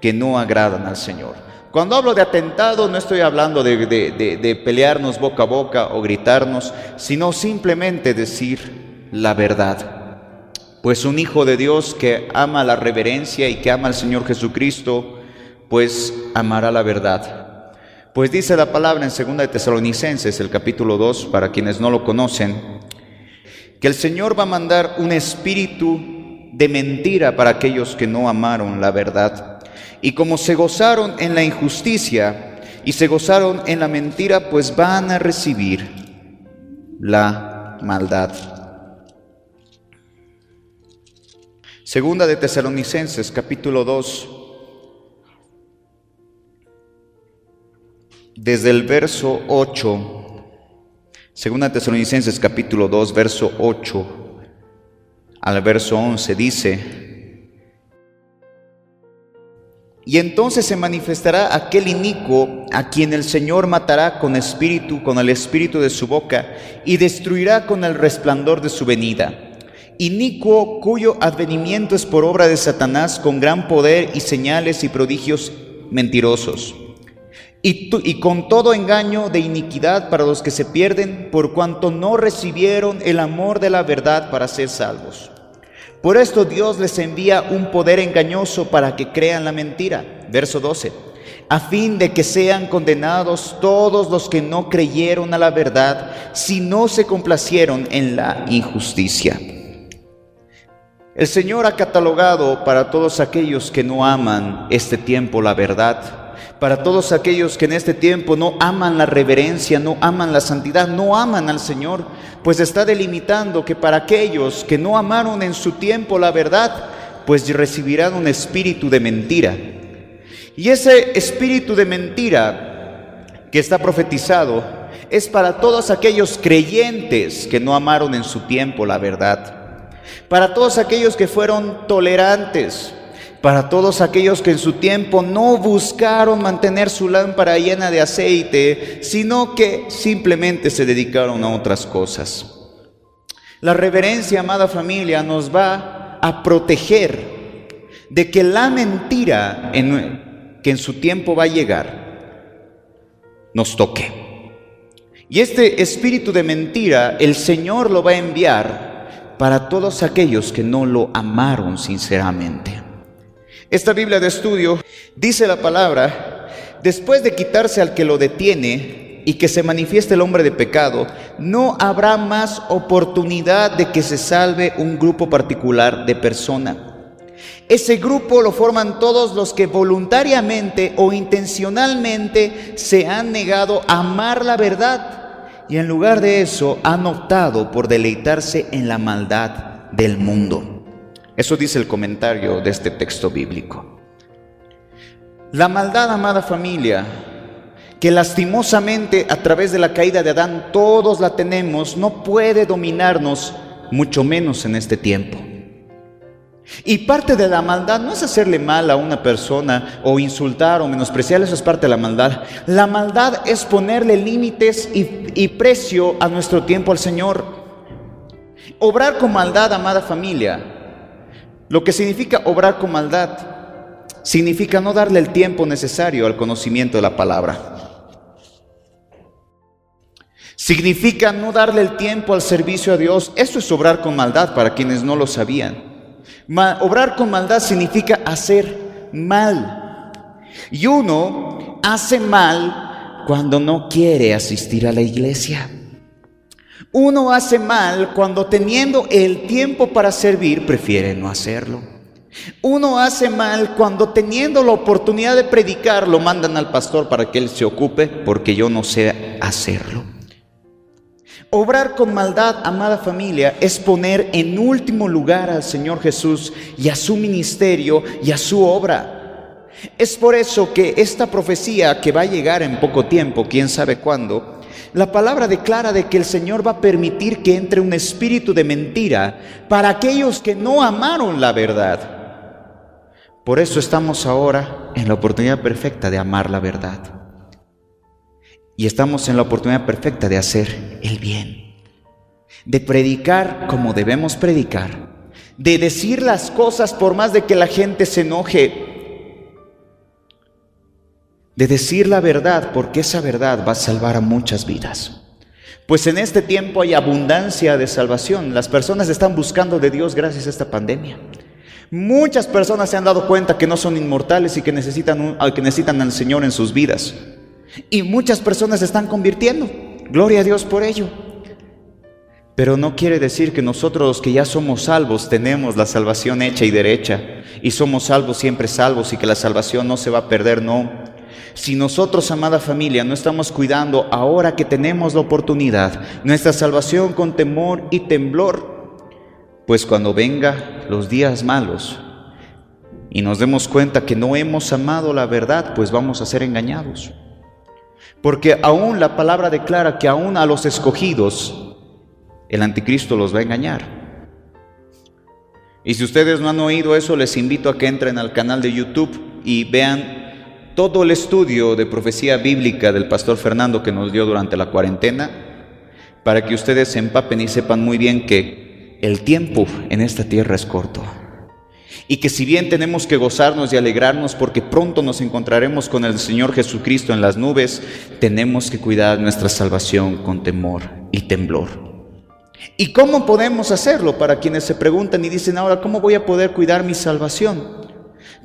que no agradan al Señor. Cuando hablo de atentado no estoy hablando de, de, pelearnos boca a boca o gritarnos, sino simplemente decir la verdad. Pues un hijo de Dios que ama la reverencia y que ama al Señor Jesucristo, pues amará la verdad. Pues dice la palabra en 2 de Tesalonicenses, el capítulo 2, para quienes no lo conocen, que el Señor va a mandar un espíritu de mentira para aquellos que no amaron la verdad. Y como se gozaron en la injusticia y se gozaron en la mentira, pues van a recibir la maldad. Segunda de Tesalonicenses, capítulo 2, desde el verso 8. Segunda Tesalonicenses capítulo 2, verso 8 al verso 11 dice, y entonces se manifestará aquel inicuo a quien el Señor matará con espíritu, con el espíritu de su boca, y destruirá con el resplandor de su venida. Inicuo cuyo advenimiento es por obra de Satanás con gran poder y señales y prodigios mentirosos y, con todo engaño de iniquidad para los que se pierden, por cuanto no recibieron el amor de la verdad para ser salvos. Por esto Dios les envía un poder engañoso para que crean la mentira. Verso 12. A fin de que sean condenados todos los que no creyeron a la verdad, si no se complacieron en la injusticia. El Señor ha catalogado para todos aquellos que no aman este tiempo la verdad para todos aquellos que en este tiempo no aman la reverencia, no aman la santidad, no aman al Señor, pues está delimitando que para aquellos que no amaron en su tiempo la verdad, pues recibirán un espíritu de mentira. Y ese espíritu de mentira que está profetizado es para todos aquellos creyentes que no amaron en su tiempo la verdad, para todos aquellos que fueron tolerantes, para todos aquellos que en su tiempo no buscaron mantener su lámpara llena de aceite, sino que simplemente se dedicaron a otras cosas. La reverencia, amada familia, nos va a proteger de que la mentira que en su tiempo va a llegar nos toque. Y este espíritu de mentira el Señor lo va a enviar para todos aquellos que no lo amaron sinceramente. Esta Biblia de estudio dice la palabra, después de quitarse al que lo detiene y que se manifieste el hombre de pecado, no habrá más oportunidad de que se salve un grupo particular de personas. Ese grupo lo forman todos los que voluntariamente o intencionalmente se han negado a amar la verdad y en lugar de eso han optado por deleitarse en la maldad del mundo. Eso dice el comentario de este texto bíblico. La maldad, amada familia, que lastimosamente a través de la caída de Adán todos la tenemos, no puede dominarnos, mucho menos en este tiempo. Y parte de la maldad no es hacerle mal a una persona o insultar o menospreciar, eso es parte de la maldad. La maldad es ponerle límites y, y precio a nuestro tiempo al Señor. Obrar con maldad, amada familia, lo que significa obrar con maldad significa no darle el tiempo necesario al conocimiento de la palabra. Significa no darle el tiempo al servicio a Dios. Esto es obrar con maldad para quienes no lo sabían. obrar con maldad significa hacer mal. Y uno hace mal cuando no quiere asistir a la iglesia. Uno hace mal cuando teniendo el tiempo para servir prefiere no hacerlo. Uno hace mal cuando teniendo la oportunidad de predicar lo mandan al pastor para que él se ocupe porque yo no sé hacerlo. Obrar con maldad, amada familia, es poner en último lugar al Señor Jesús y a su ministerio y a su obra. Es por eso que esta profecía que va a llegar en poco tiempo, quién sabe cuándo, la palabra declara de que el Señor va a permitir que entre un espíritu de mentira para aquellos que no amaron la verdad. Por eso estamos ahora en la oportunidad perfecta de amar la verdad. Y estamos en la oportunidad perfecta de hacer el bien, de predicar como debemos predicar, de decir las cosas por más de que la gente se enoje, de decir la verdad porque esa verdad va a salvar a muchas vidas. Pues en este tiempo hay abundancia de salvación. Las personas están buscando de Dios gracias a esta pandemia. Muchas personas se han dado cuenta que no son inmortales y que necesitan, que necesitan al Señor en sus vidas. Y muchas personas se están convirtiendo. Gloria a Dios por ello. Pero no quiere decir que nosotros los que ya somos salvos tenemos la salvación hecha y derecha y somos salvos siempre salvos y que la salvación no se va a perder, no. Si nosotros, amada familia, no estamos cuidando ahora que tenemos la oportunidad, nuestra salvación con temor y temblor, pues cuando venga los días malos y nos demos cuenta que no hemos amado la verdad, pues vamos a ser engañados. Porque aún la palabra declara que aún a los escogidos el anticristo los va a engañar. Y si ustedes no han oído eso, les invito a que entren al canal de YouTube y vean todo el estudio de profecía bíblica del pastor Fernando que nos dio durante la cuarentena, para que ustedes se empapen y sepan muy bien que el tiempo en esta tierra es corto. Y que si bien tenemos que gozarnos y alegrarnos porque pronto nos encontraremos con el Señor Jesucristo en las nubes, tenemos que cuidar nuestra salvación con temor y temblor. ¿Y cómo podemos hacerlo? Para quienes se preguntan y dicen ahora, ¿cómo voy a poder cuidar mi salvación?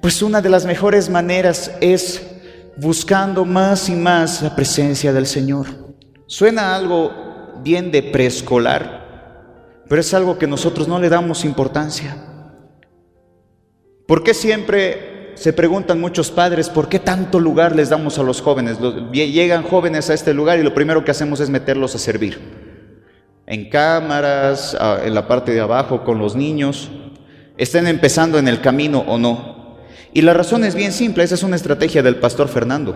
Pues una de las mejores maneras es buscando más y más la presencia del Señor. Suena algo bien de preescolar, pero es algo que nosotros no le damos importancia. ¿Por qué siempre se preguntan muchos padres, ¿por qué tanto lugar les damos a los jóvenes? Llegan jóvenes a este lugar y lo primero que hacemos es meterlos a servir. En cámaras, en la parte de abajo con los niños, estén empezando en el camino o no. Y la razón es bien simple, esa es una estrategia del pastor Fernando.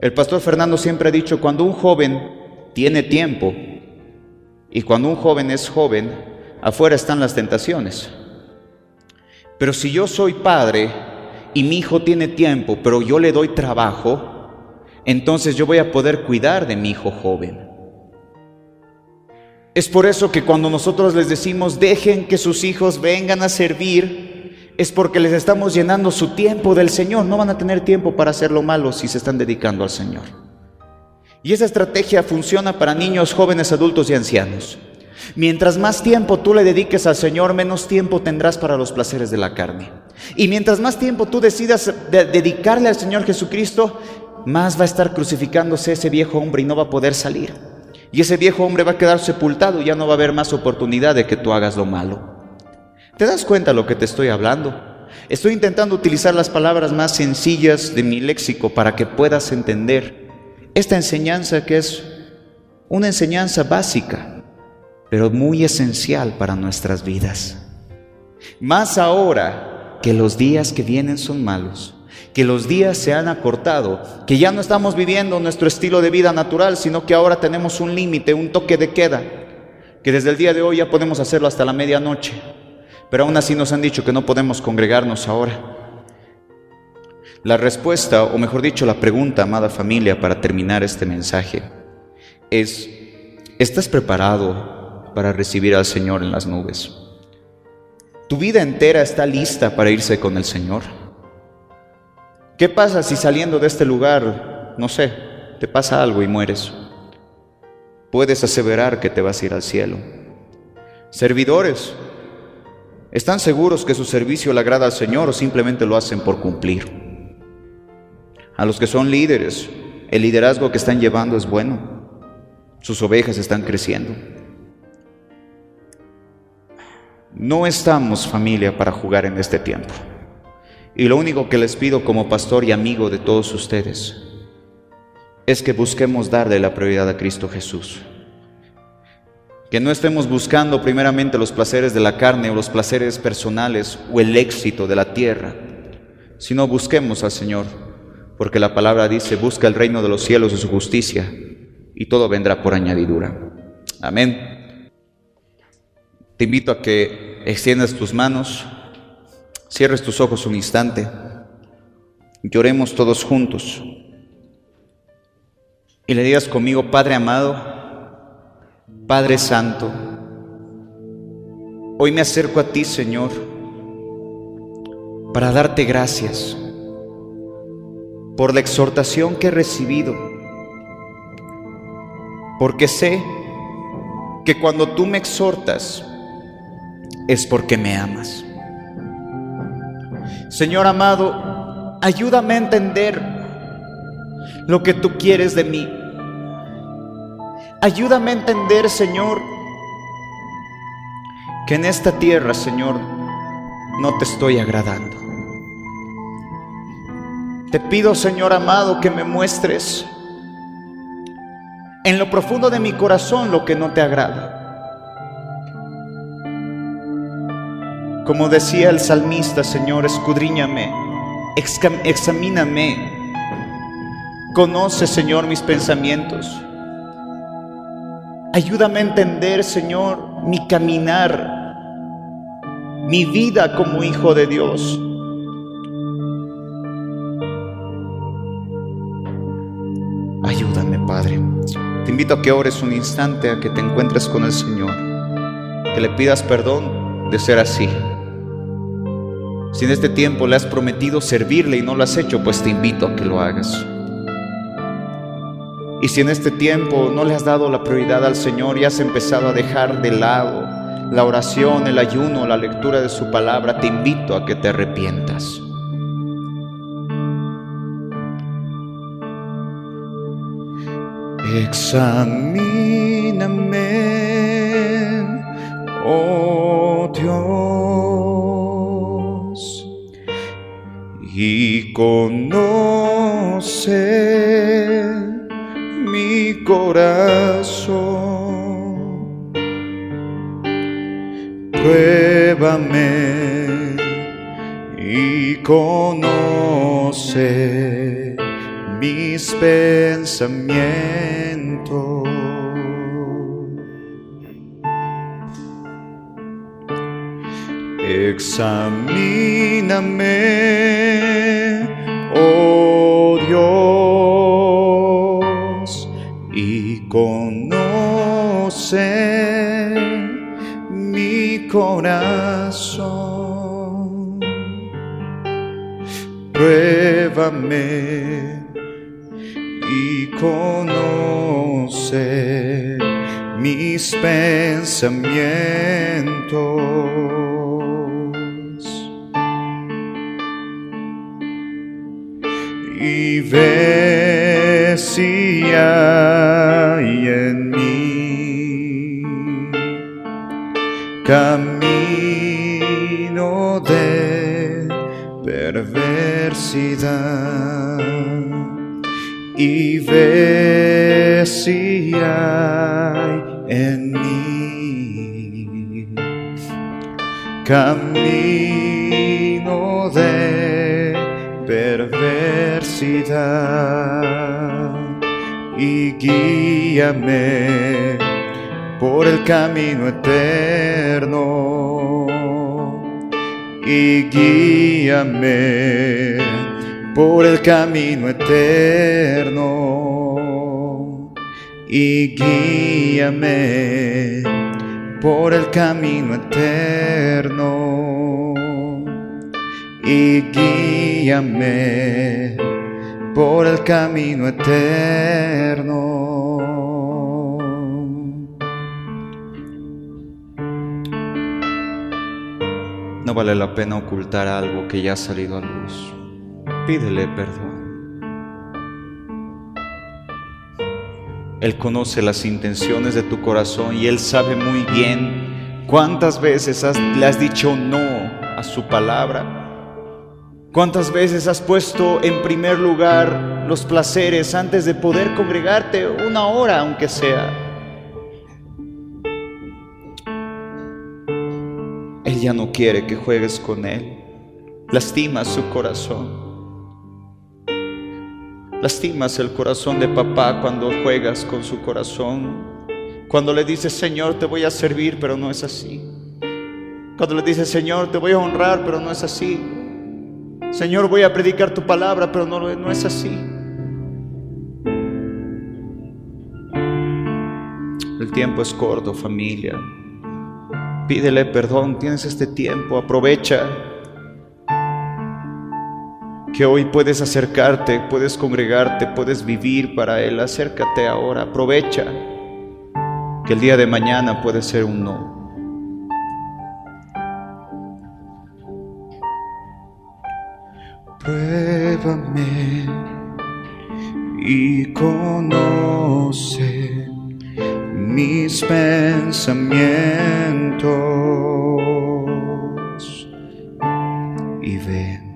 El pastor Fernando siempre ha dicho, cuando un joven tiene tiempo y cuando un joven es joven, afuera están las tentaciones. Pero si yo soy padre y mi hijo tiene tiempo, pero yo le doy trabajo, entonces yo voy a poder cuidar de mi hijo joven. Es por eso que cuando nosotros les decimos dejen que sus hijos vengan a servir, es porque les estamos llenando su tiempo del Señor. No van a tener tiempo para hacer lo malo si se están dedicando al Señor. Y esa estrategia funciona para niños, jóvenes, adultos y ancianos. Mientras más tiempo tú le dediques al Señor, menos tiempo tendrás para los placeres de la carne. Y mientras más tiempo tú decidas dedicarle al Señor Jesucristo, más va a estar crucificándose ese viejo hombre y no va a poder salir. Y ese viejo hombre va a quedar sepultado ya no va a haber más oportunidad de que tú hagas lo malo. ¿Te das cuenta de lo que te estoy hablando? Estoy intentando utilizar las palabras más sencillas de mi léxico para que puedas entender esta enseñanza que es una enseñanza básica pero muy esencial para nuestras vidas. Más ahora que los días que vienen son malos, que los días se han acortado, que ya no estamos viviendo nuestro estilo de vida natural, sino que ahora tenemos un límite, un toque de queda, que desde el día de hoy ya podemos hacerlo hasta la medianoche, pero aún así nos han dicho que no podemos congregarnos ahora. La respuesta, o mejor dicho, la pregunta, amada familia, para terminar este mensaje, es, ¿estás preparado para recibir al Señor en las nubes. Tu vida entera está lista para irse con el Señor. ¿Qué pasa si saliendo de este lugar, no sé, te pasa algo y mueres? Puedes aseverar que te vas a ir al cielo. Servidores, ¿están seguros que su servicio le agrada al Señor o simplemente lo hacen por cumplir? A los que son líderes, el liderazgo que están llevando es bueno. Sus ovejas están creciendo. No estamos familia para jugar en este tiempo. Y lo único que les pido como pastor y amigo de todos ustedes es que busquemos darle la prioridad a Cristo Jesús. Que no estemos buscando primeramente los placeres de la carne o los placeres personales o el éxito de la tierra, sino busquemos al Señor, porque la palabra dice, busca el reino de los cielos y su justicia, y todo vendrá por añadidura. Amén. Te invito a que extiendas tus manos Cierres tus ojos un instante. Lloremos todos juntos. Y le digas conmigo, Padre amado, Padre Santo, hoy me acerco a ti, Señor, para darte gracias por la exhortación que he recibido, porque sé que cuando tú me exhortas es porque me amas. Señor amado, ayúdame a entender lo que tú quieres de mí. Ayúdame a entender, Señor, que en esta tierra, Señor, no te estoy agradando. Te pido, Señor amado, que me muestres en lo profundo de mi corazón lo que no te agrada. Como decía el salmista, Señor, escudriñame, examíname, conoce, Señor, mis pensamientos. Ayúdame a entender, Señor, mi caminar, mi vida como hijo de Dios. Ayúdame, Padre. Te invito a que ores un instante, a que te encuentres con el Señor, que le pidas perdón de ser así. Si en este tiempo le has prometido servirle y no lo has hecho, pues te invito a que lo hagas. Y si en este tiempo no le has dado la prioridad al Señor y has empezado a dejar de lado la oración, el ayuno, la lectura de su palabra, te invito a que te arrepientas. Examíname, oh Dios, y conoce mi corazón. Pruébame y conoce mis pensamientos. Examíname, oh conoce mi corazón. Pruébame y conoce mis pensamientos y ve si hay en camino de perversidad. Y ve si hay en mí camino de perversidad. Y guíame por el camino eterno. Y guíame por el camino eterno. Y guíame por el camino eterno. Y guíame por el camino eterno. Vale la pena ocultar algo que ya ha salido a luz pídele perdón. Él conoce las intenciones de tu corazón y Él sabe muy bien cuántas veces le has dicho no a su palabra. ¿Cuántas veces has puesto en primer lugar los placeres antes de poder congregarte una hora, aunque sea? Él ya no quiere que juegues con Él. Lastima su corazón. Lastimas el corazón de papá cuando juegas con su corazón, cuando le dices, Señor, te voy a servir, pero no es así. Cuando le dices, Señor, te voy a honrar, pero no es así. Señor, voy a predicar tu palabra, pero no, no es así. El tiempo es corto, familia. Pídele perdón, tienes este tiempo, aprovecha que hoy puedes acercarte, puedes congregarte, puedes vivir para Él. Acércate ahora, aprovecha que el día de mañana puede ser un no. Pruébame y conoce mis pensamientos. Y ven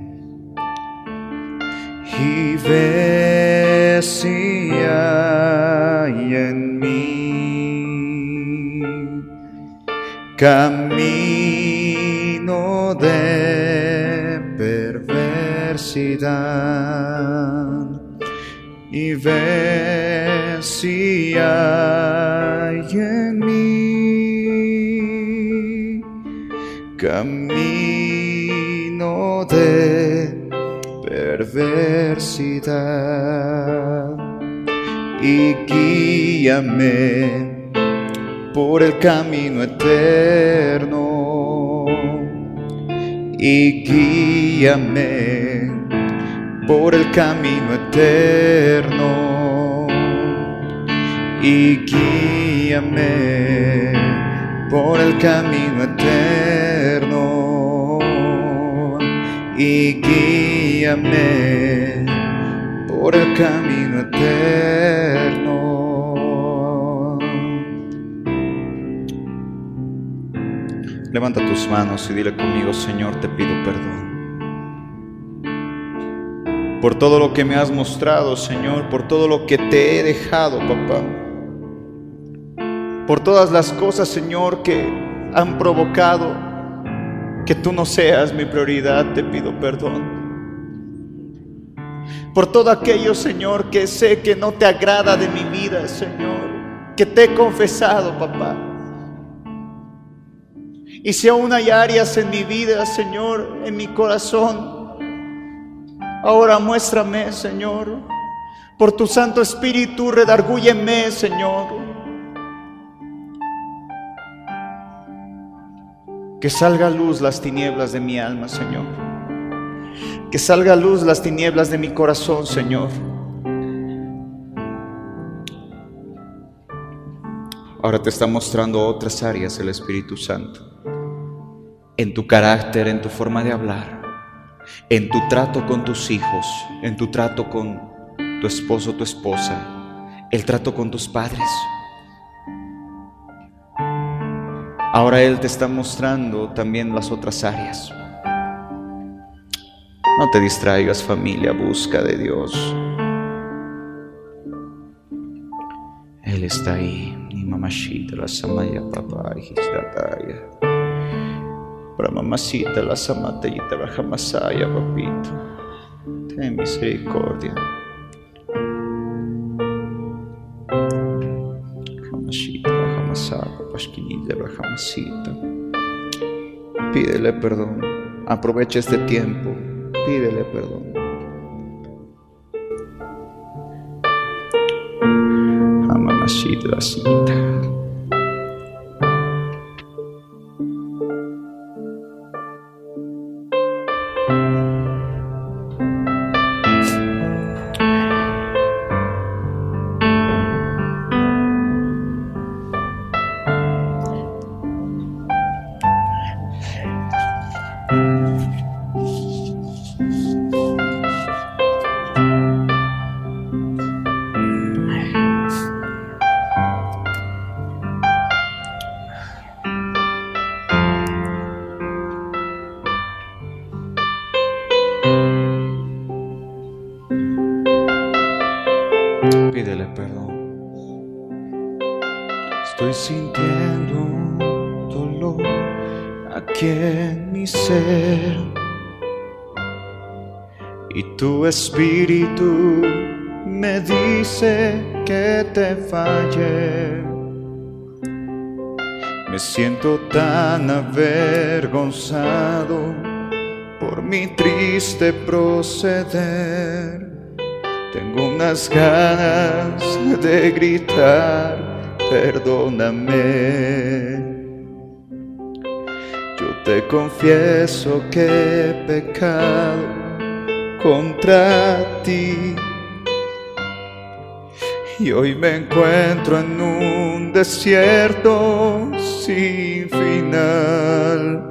y ve si hay en mí camino de perversidad y ve si hay en mí camino de perversidad. Y guíame por el camino eterno. Y guíame por el camino eterno y guíame por el camino eterno y guíame por el camino eterno. Levanta tus manos y dile conmigo, Señor, te pido perdón. Por todo lo que me has mostrado, Señor, por todo lo que te he dejado, papá. Por todas las cosas, Señor, que han provocado que tú no seas mi prioridad, te pido perdón. Por todo aquello, Señor, que sé que no te agrada de mi vida, Señor, que te he confesado, papá. Y si aún hay áreas en mi vida, Señor, en mi corazón, ahora muéstrame, Señor. Por tu Santo Espíritu, redargúyeme, Señor. Que salga a luz las tinieblas de mi alma, Señor. Que salga a luz las tinieblas de mi corazón, Señor. Ahora te está mostrando otras áreas el Espíritu Santo en tu carácter, en tu forma de hablar, en tu trato con tus hijos, en tu trato con tu esposo, tu esposa, el trato con tus padres. Ahora Él te está mostrando también las otras áreas. No te distraigas familia, busca de Dios. Él está ahí. Ni mamashita, la samaya papá, para mamacita, la samatayita, bajamasaya, papito. Ten misericordia. Jamashita, bajamasaya, papasquinilla, bajamasita. Pídele perdón. Aprovecha este tiempo. Pídele perdón. Mamacita, la cita. Me siento tan avergonzado por mi triste proceder. Tengo unas ganas de gritar, perdóname. Yo te confieso que he pecado contra ti. Y hoy me encuentro en un desierto sin final.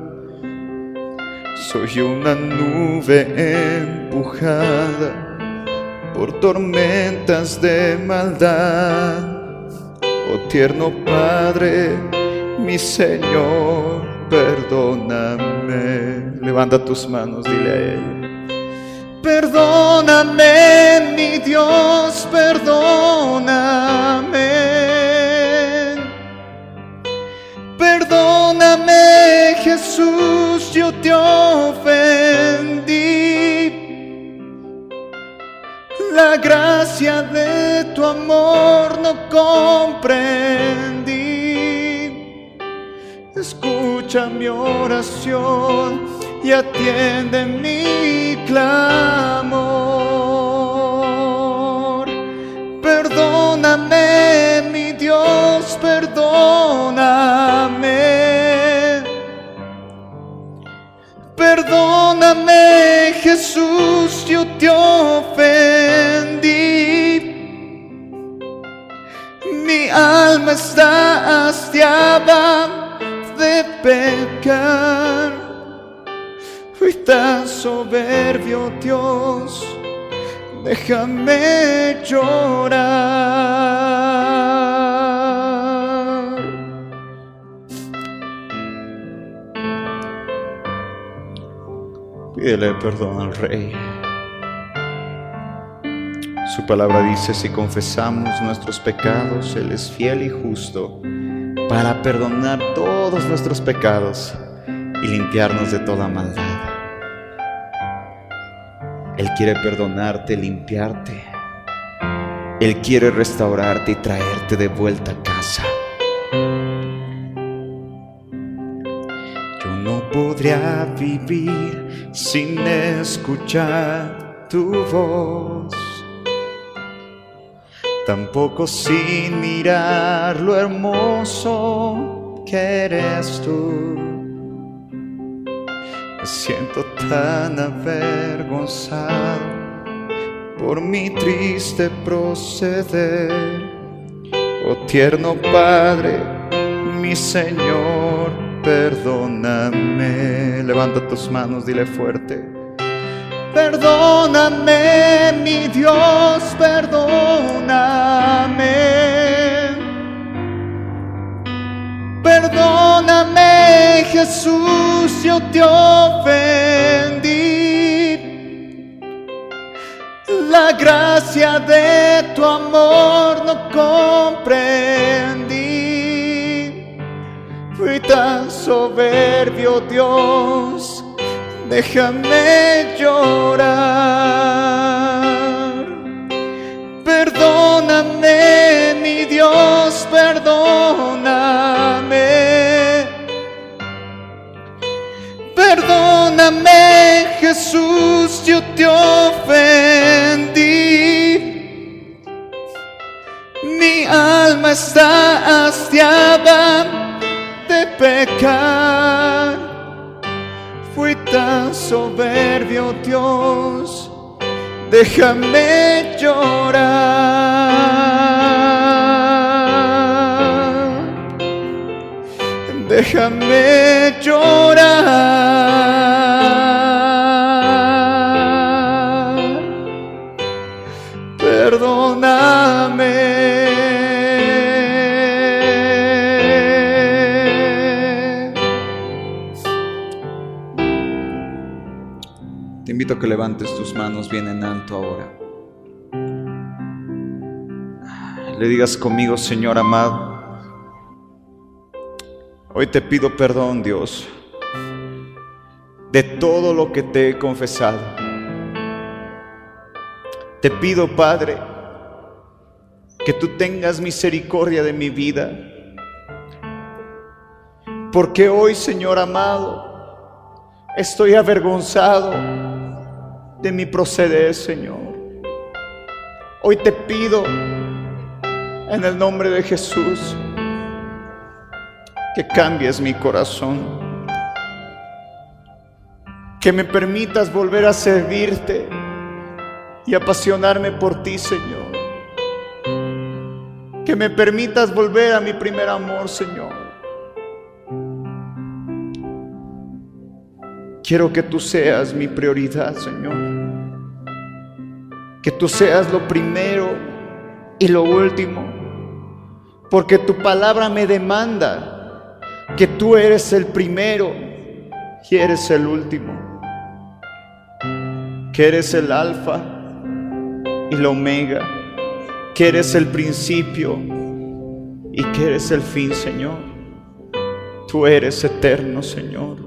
Soy una nube empujada por tormentas de maldad. Oh tierno Padre, mi Señor, perdóname. Levanta tus manos, dile a Él. Perdóname, mi Dios, perdóname. Perdóname, Jesús, yo te ofendí. La gracia de tu amor no comprendí. Escucha mi oración y atiende mi clamor. Perdóname, mi Dios, perdóname. Perdóname, Jesús, yo te ofendí. Mi alma está hastiada de pecar. Fui tan soberbio, Dios, déjame llorar. Pídele perdón al Rey. Su palabra dice, si confesamos nuestros pecados, Él es fiel y justo para perdonar todos nuestros pecados y limpiarnos de toda maldad. Él quiere perdonarte, limpiarte. Él quiere restaurarte y traerte de vuelta a casa. Yo no podría vivir sin escuchar tu voz. Tampoco sin mirar lo hermoso que eres tú. Siento tan avergonzado por mi triste proceder. Oh tierno Padre, mi Señor, perdóname. Levanta tus manos, dile fuerte. Perdóname, mi Dios, perdóname. Perdóname, Jesús, yo te ofendí. La gracia de tu amor no comprendí. Fui tan soberbio, Dios, déjame llorar. Perdóname, mi Dios, perdóname. Perdóname, Jesús, yo te ofendí. Mi alma está hastiada de pecar. Fui tan soberbio, Dios, déjame llorar. Déjame llorar. Que levantes tus manos bien en alto ahora. Le digas conmigo, Señor amado. Hoy te pido perdón, Dios, de todo lo que te he confesado. Te pido, Padre, que tú tengas misericordia de mi vida. Porque hoy, Señor amado, estoy avergonzado de mi proceder, Señor. Hoy te pido en el nombre de Jesús que cambies mi corazón, que me permitas volver a servirte y apasionarme por ti, Señor. Que me permitas volver a mi primer amor, Señor. Quiero que tú seas mi prioridad, Señor. Que tú seas lo primero y lo último. Porque tu palabra me demanda que tú eres el primero y eres el último. Que eres el alfa y la omega. Que eres el principio y que eres el fin, Señor. Tú eres eterno, Señor.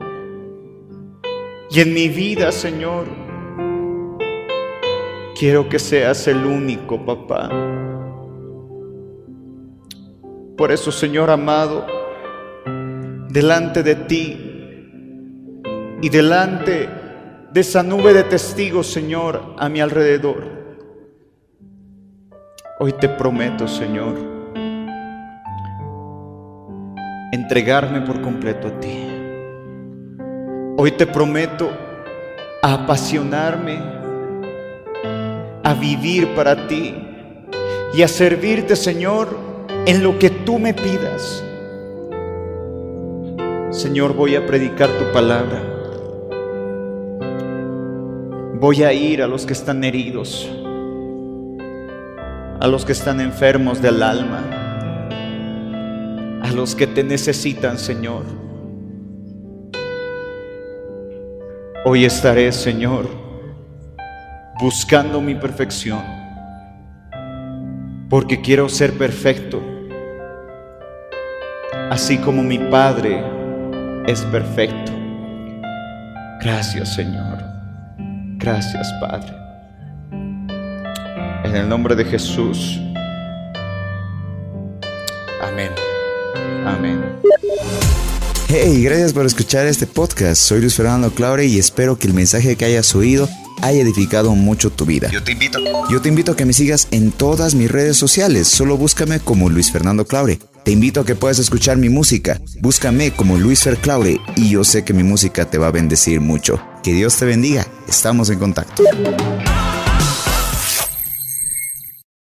Y en mi vida, Señor, quiero que seas el único, papá. Por eso, Señor amado, delante de ti y delante de esa nube de testigos, Señor, a mi alrededor, hoy te prometo, Señor, entregarme por completo a ti. Hoy te prometo apasionarme, a vivir para ti y a servirte, Señor, en lo que tú me pidas. Señor, voy a predicar tu palabra. Voy a ir a los que están heridos, a los que están enfermos del alma, a los que te necesitan, Señor. Hoy estaré, Señor, buscando mi perfección, porque quiero ser perfecto, así como mi Padre es perfecto. Gracias, Señor. Gracias, Padre. En el nombre de Jesús. Amén. Amén. Hey, gracias por escuchar este podcast. Soy Luis Fernando Claure y espero que el mensaje que hayas oído haya edificado mucho tu vida. Yo te invito. Yo te invito a que me sigas en todas mis redes sociales. Solo búscame como Luis Fernando Claure. Te invito a que puedas escuchar mi música. Búscame como Luis Fer Claure y yo sé que mi música te va a bendecir mucho. Que Dios te bendiga. Estamos en contacto.